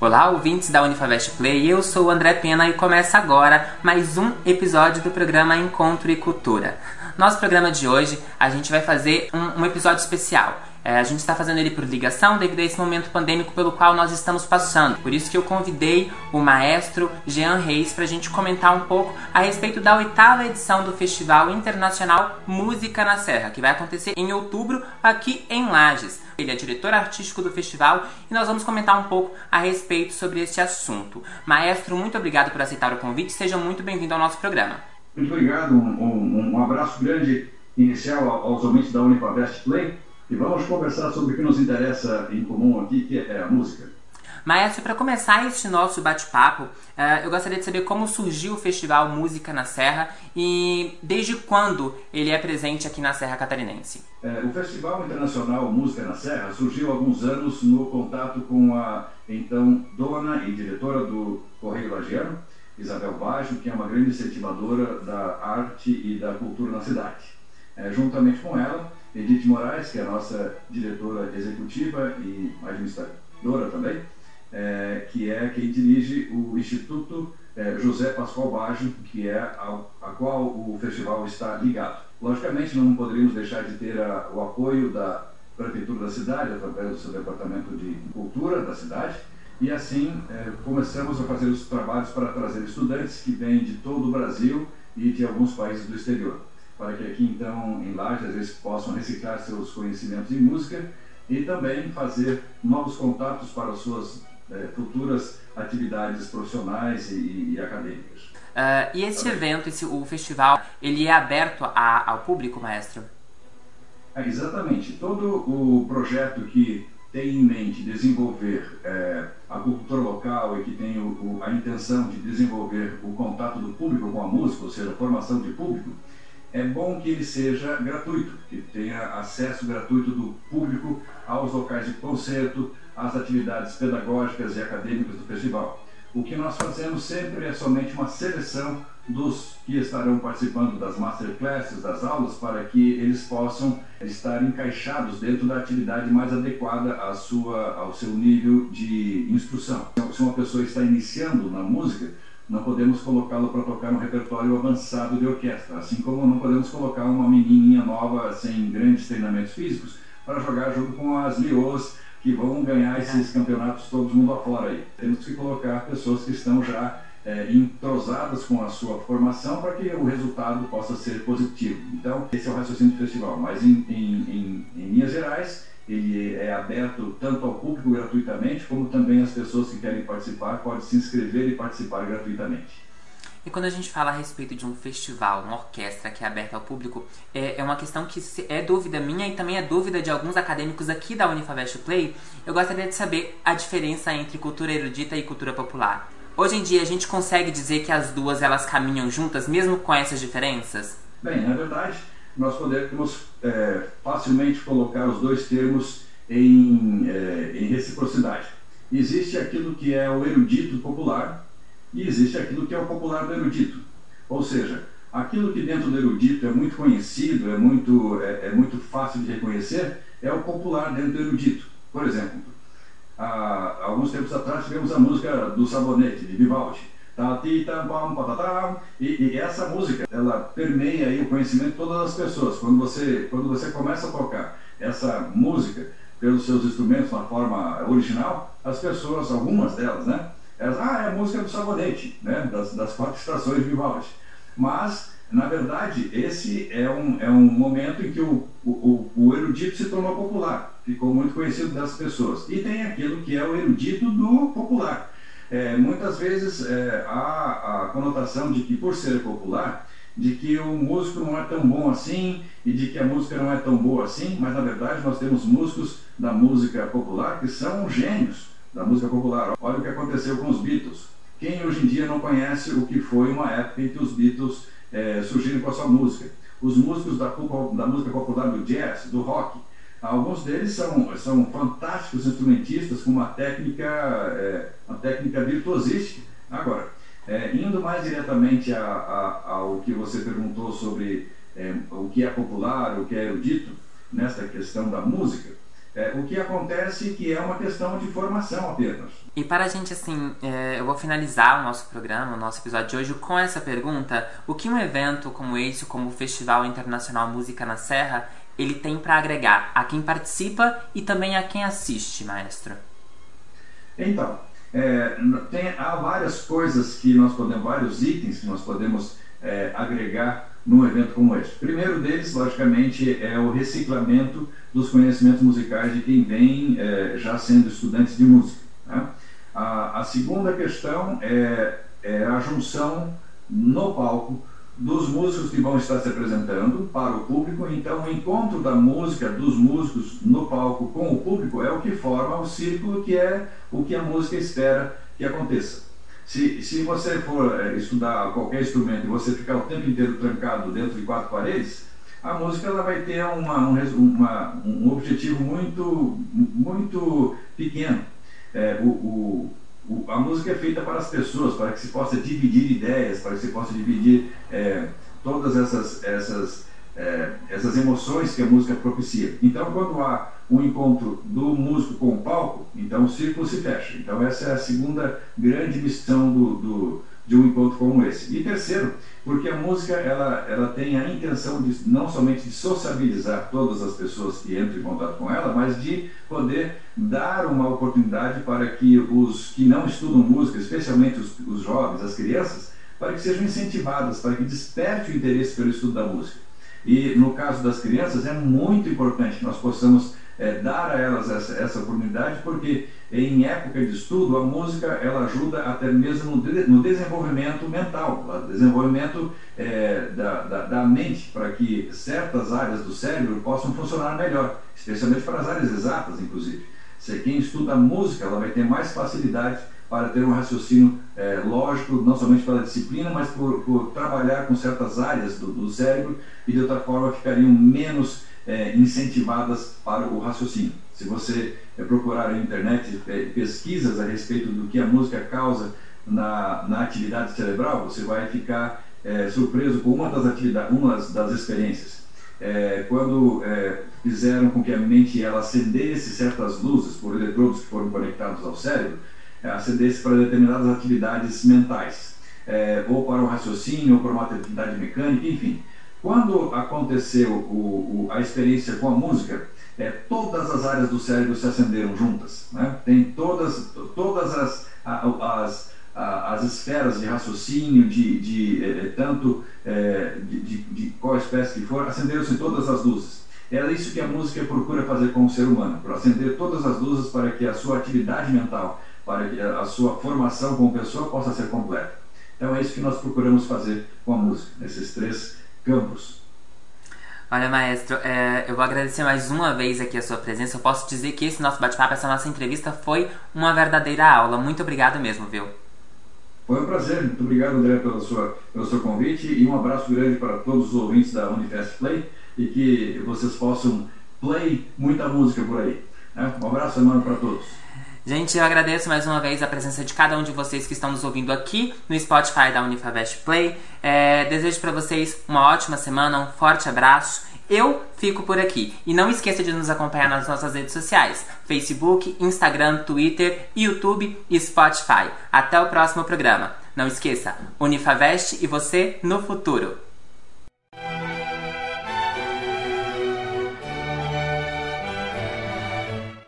Olá, ouvintes da Unifavest Play, eu sou o André Pena e começa agora mais um episódio do programa Encontro e Cultura. Nosso programa de hoje, a gente vai fazer um, um episódio especial. É, a gente está fazendo ele por ligação devido a esse momento pandêmico pelo qual nós estamos passando. Por isso que eu convidei o maestro Jean Reis para a gente comentar um pouco a respeito da oitava edição do Festival Internacional Música na Serra, que vai acontecer em outubro aqui em Lages. Ele é diretor artístico do festival e nós vamos comentar um pouco a respeito sobre esse assunto. Maestro, muito obrigado por aceitar o convite. Seja muito bem-vindo ao nosso programa. Muito obrigado. Um, um, um abraço grande inicial aos ouvintes da Unipavest Play e vamos conversar sobre o que nos interessa em comum aqui, que é a música. Maestro, para começar este nosso bate-papo, uh, eu gostaria de saber como surgiu o Festival Música na Serra e desde quando ele é presente aqui na Serra Catarinense. É, o Festival Internacional Música na Serra surgiu há alguns anos no contato com a então dona e diretora do Correio Lagiano, Isabel Baggio, que é uma grande incentivadora da arte e da cultura na cidade. É, juntamente com ela, Edith Moraes, que é a nossa diretora executiva e administradora também, é, que é quem dirige o Instituto é, José Pascoal Baggio, que é a, a, qual o festival está ligado. Logicamente, não poderíamos deixar de ter a, o apoio da Prefeitura da cidade, através do seu Departamento de Cultura da cidade, e assim é, começamos a fazer os trabalhos para trazer estudantes que vêm de todo o Brasil e de alguns países do exterior, para que aqui então em Lages eles possam reciclar seus conhecimentos em música e também fazer novos contatos para suas é, futuras atividades profissionais e, e acadêmicas. Uh, e esse evento, esse, o festival, ele é aberto a, ao público, maestro? É, exatamente. Todo o projeto que tem em mente desenvolver é, a cultura local e que tem o, o, a intenção de desenvolver o contato do público com a música, ou seja, a formação de público, é bom que ele seja gratuito, que tenha acesso gratuito do público aos locais de concerto, às atividades pedagógicas e acadêmicas do festival. O que nós fazemos sempre é somente uma seleção dos que estarão participando das masterclasses, das aulas, para que eles possam estar encaixados dentro da atividade mais adequada à sua, ao seu nível de instrução. Então, se uma pessoa está iniciando na música, não podemos colocá-lo para tocar um repertório avançado de orquestra, assim como não podemos colocar uma menininha nova sem grandes treinamentos físicos para jogar junto com as liôs que vão ganhar esses campeonatos todo mundo afora aí. Temos que colocar pessoas que estão já é, entrosadas com a sua formação para que o resultado possa ser positivo. Então, esse é o raciocínio do festival. Mas, em, em, em, em linhas gerais, ele é aberto tanto ao público gratuitamente, como também as pessoas que querem participar podem se inscrever e participar gratuitamente. E quando a gente fala a respeito de um festival, uma orquestra que é aberta ao público, é, é uma questão que é dúvida minha e também é dúvida de alguns acadêmicos aqui da Unifavest Play. Eu gostaria de saber a diferença entre cultura erudita e cultura popular. Hoje em dia a gente consegue dizer que as duas elas caminham juntas, mesmo com essas diferenças? Bem, na verdade, nós podemos é, facilmente colocar os dois termos em, é, em reciprocidade. Existe aquilo que é o erudito popular e existe aquilo que é o popular do erudito. Ou seja, aquilo que dentro do erudito é muito conhecido, é muito, é, é muito fácil de reconhecer, é o popular dentro do erudito. Por exemplo, há alguns tempos atrás tivemos a música do Sabonete, de Vivaldi. E, e essa música, ela permeia aí o conhecimento de todas as pessoas. Quando você, quando você começa a tocar essa música pelos seus instrumentos na forma original, as pessoas, algumas delas, né? Elas, ah, é a música do sabonete, né? das, das quatro estações de Vivaldi. Mas, na verdade, esse é um, é um momento em que o, o, o erudito se tornou popular, ficou muito conhecido das pessoas. E tem aquilo que é o erudito do popular. É, muitas vezes é, há a conotação de que, por ser popular, de que o músico não é tão bom assim e de que a música não é tão boa assim, mas na verdade nós temos músicos da música popular que são gênios da música popular. Olha o que aconteceu com os Beatles. Quem hoje em dia não conhece o que foi uma época em que os Beatles é, surgiram com a sua música? Os músicos da, da música popular do jazz, do rock, alguns deles são, são fantásticos instrumentistas com uma técnica, é, uma técnica virtuosística. Agora, é, indo mais diretamente a, a, ao que você perguntou sobre é, o que é popular, o que é erudito, nessa questão da música, É, o que acontece que é uma questão de formação apenas. E para a gente, assim, é, eu vou finalizar o nosso programa, o nosso episódio de hoje, com essa pergunta: o que um evento como esse, como o Festival Internacional Música na Serra, ele tem para agregar a quem participa e também a quem assiste, maestro? Então, é, tem, há várias coisas que nós podemos, vários itens que nós podemos é, agregar num evento como esse. O primeiro deles, logicamente, é o reciclamento dos conhecimentos musicais de quem vem é, já sendo estudantes de música. Né? A, a, segunda questão é, é a junção no palco dos músicos que vão estar se apresentando para o público. Então, o encontro da música, dos músicos no palco com o público é o que forma o círculo que é o que a música espera que aconteça. Se, se você for é, estudar qualquer instrumento e você ficar o tempo inteiro trancado dentro de quatro paredes, a música ela vai ter uma, um, uma, um objetivo muito, muito pequeno. É, o, o, o, a música é feita para as pessoas, para que se possa dividir ideias, para que se possa dividir é, todas essas, essas, é, essas emoções que a música propicia. Então, quando há um encontro do músico com o palco, então o círculo se fecha. Então, essa é a segunda grande missão do, do de um encontro como esse. E terceiro, porque a música ela, ela tem a intenção de não somente de sociabilizar todas as pessoas que entram em contato com ela, mas de poder dar uma oportunidade para que os que não estudam música, especialmente os, os jovens, as crianças, para que sejam incentivadas, para que desperte o interesse pelo estudo da música. E no caso das crianças é muito importante que nós possamos é, dar a elas essa, essa oportunidade, porque em época de estudo a música ela ajuda até mesmo no, de, no desenvolvimento mental, no desenvolvimento é, da, da, da, mente, para que certas áreas do cérebro possam funcionar melhor, especialmente para as áreas exatas, inclusive. Se quem estuda música ela vai ter mais facilidade para ter um raciocínio é, lógico, não somente pela disciplina, mas por, por trabalhar com certas áreas do, do cérebro e de outra forma ficariam menos é, incentivadas para o raciocínio. Se você é, procurar na internet é, pesquisas a respeito do que a música causa na, na atividade cerebral, você vai ficar é, surpreso com uma das atividades, uma das experiências. É, quando é, fizeram com que a mente ela acendesse certas luzes por eletrodos que foram conectados ao cérebro, acendesse para determinadas atividades mentais, ou para o raciocínio, ou para uma atividade mecânica, enfim. Quando aconteceu o, o, a experiência com a música, é, todas as áreas do cérebro se acenderam juntas. Né? Tem todas, todas as, as, as esferas de raciocínio, de, de é, tanto é, de, de, de, qual espécie que for, acenderam-se todas as luzes. É isso que a música procura fazer com o ser humano, para acender todas as luzes para que a sua atividade mental, para que a sua formação como pessoa possa ser completa. Então é isso que nós procuramos fazer com a música, nesses três campos. Olha, maestro, é, eu vou agradecer mais uma vez aqui a sua presença. Eu posso dizer que esse nosso bate-papo, essa nossa entrevista foi uma verdadeira aula. Muito obrigado mesmo, viu? Foi um prazer. Muito obrigado, André, pela sua, pelo seu convite e um abraço grande para todos os ouvintes da Unifest Play e que vocês possam play muita música por aí. Né? Um abraço, semana para todos. Gente, eu agradeço mais uma vez a presença de cada um de vocês que estão nos ouvindo aqui no Spotify da Unifavest Play. É, desejo para vocês uma ótima semana, um forte abraço. Eu fico por aqui. E não esqueça de nos acompanhar nas nossas redes sociais: Facebook, Instagram, Twitter, YouTube e Spotify. Até o próximo programa. Não esqueça, Unifavest e você no futuro.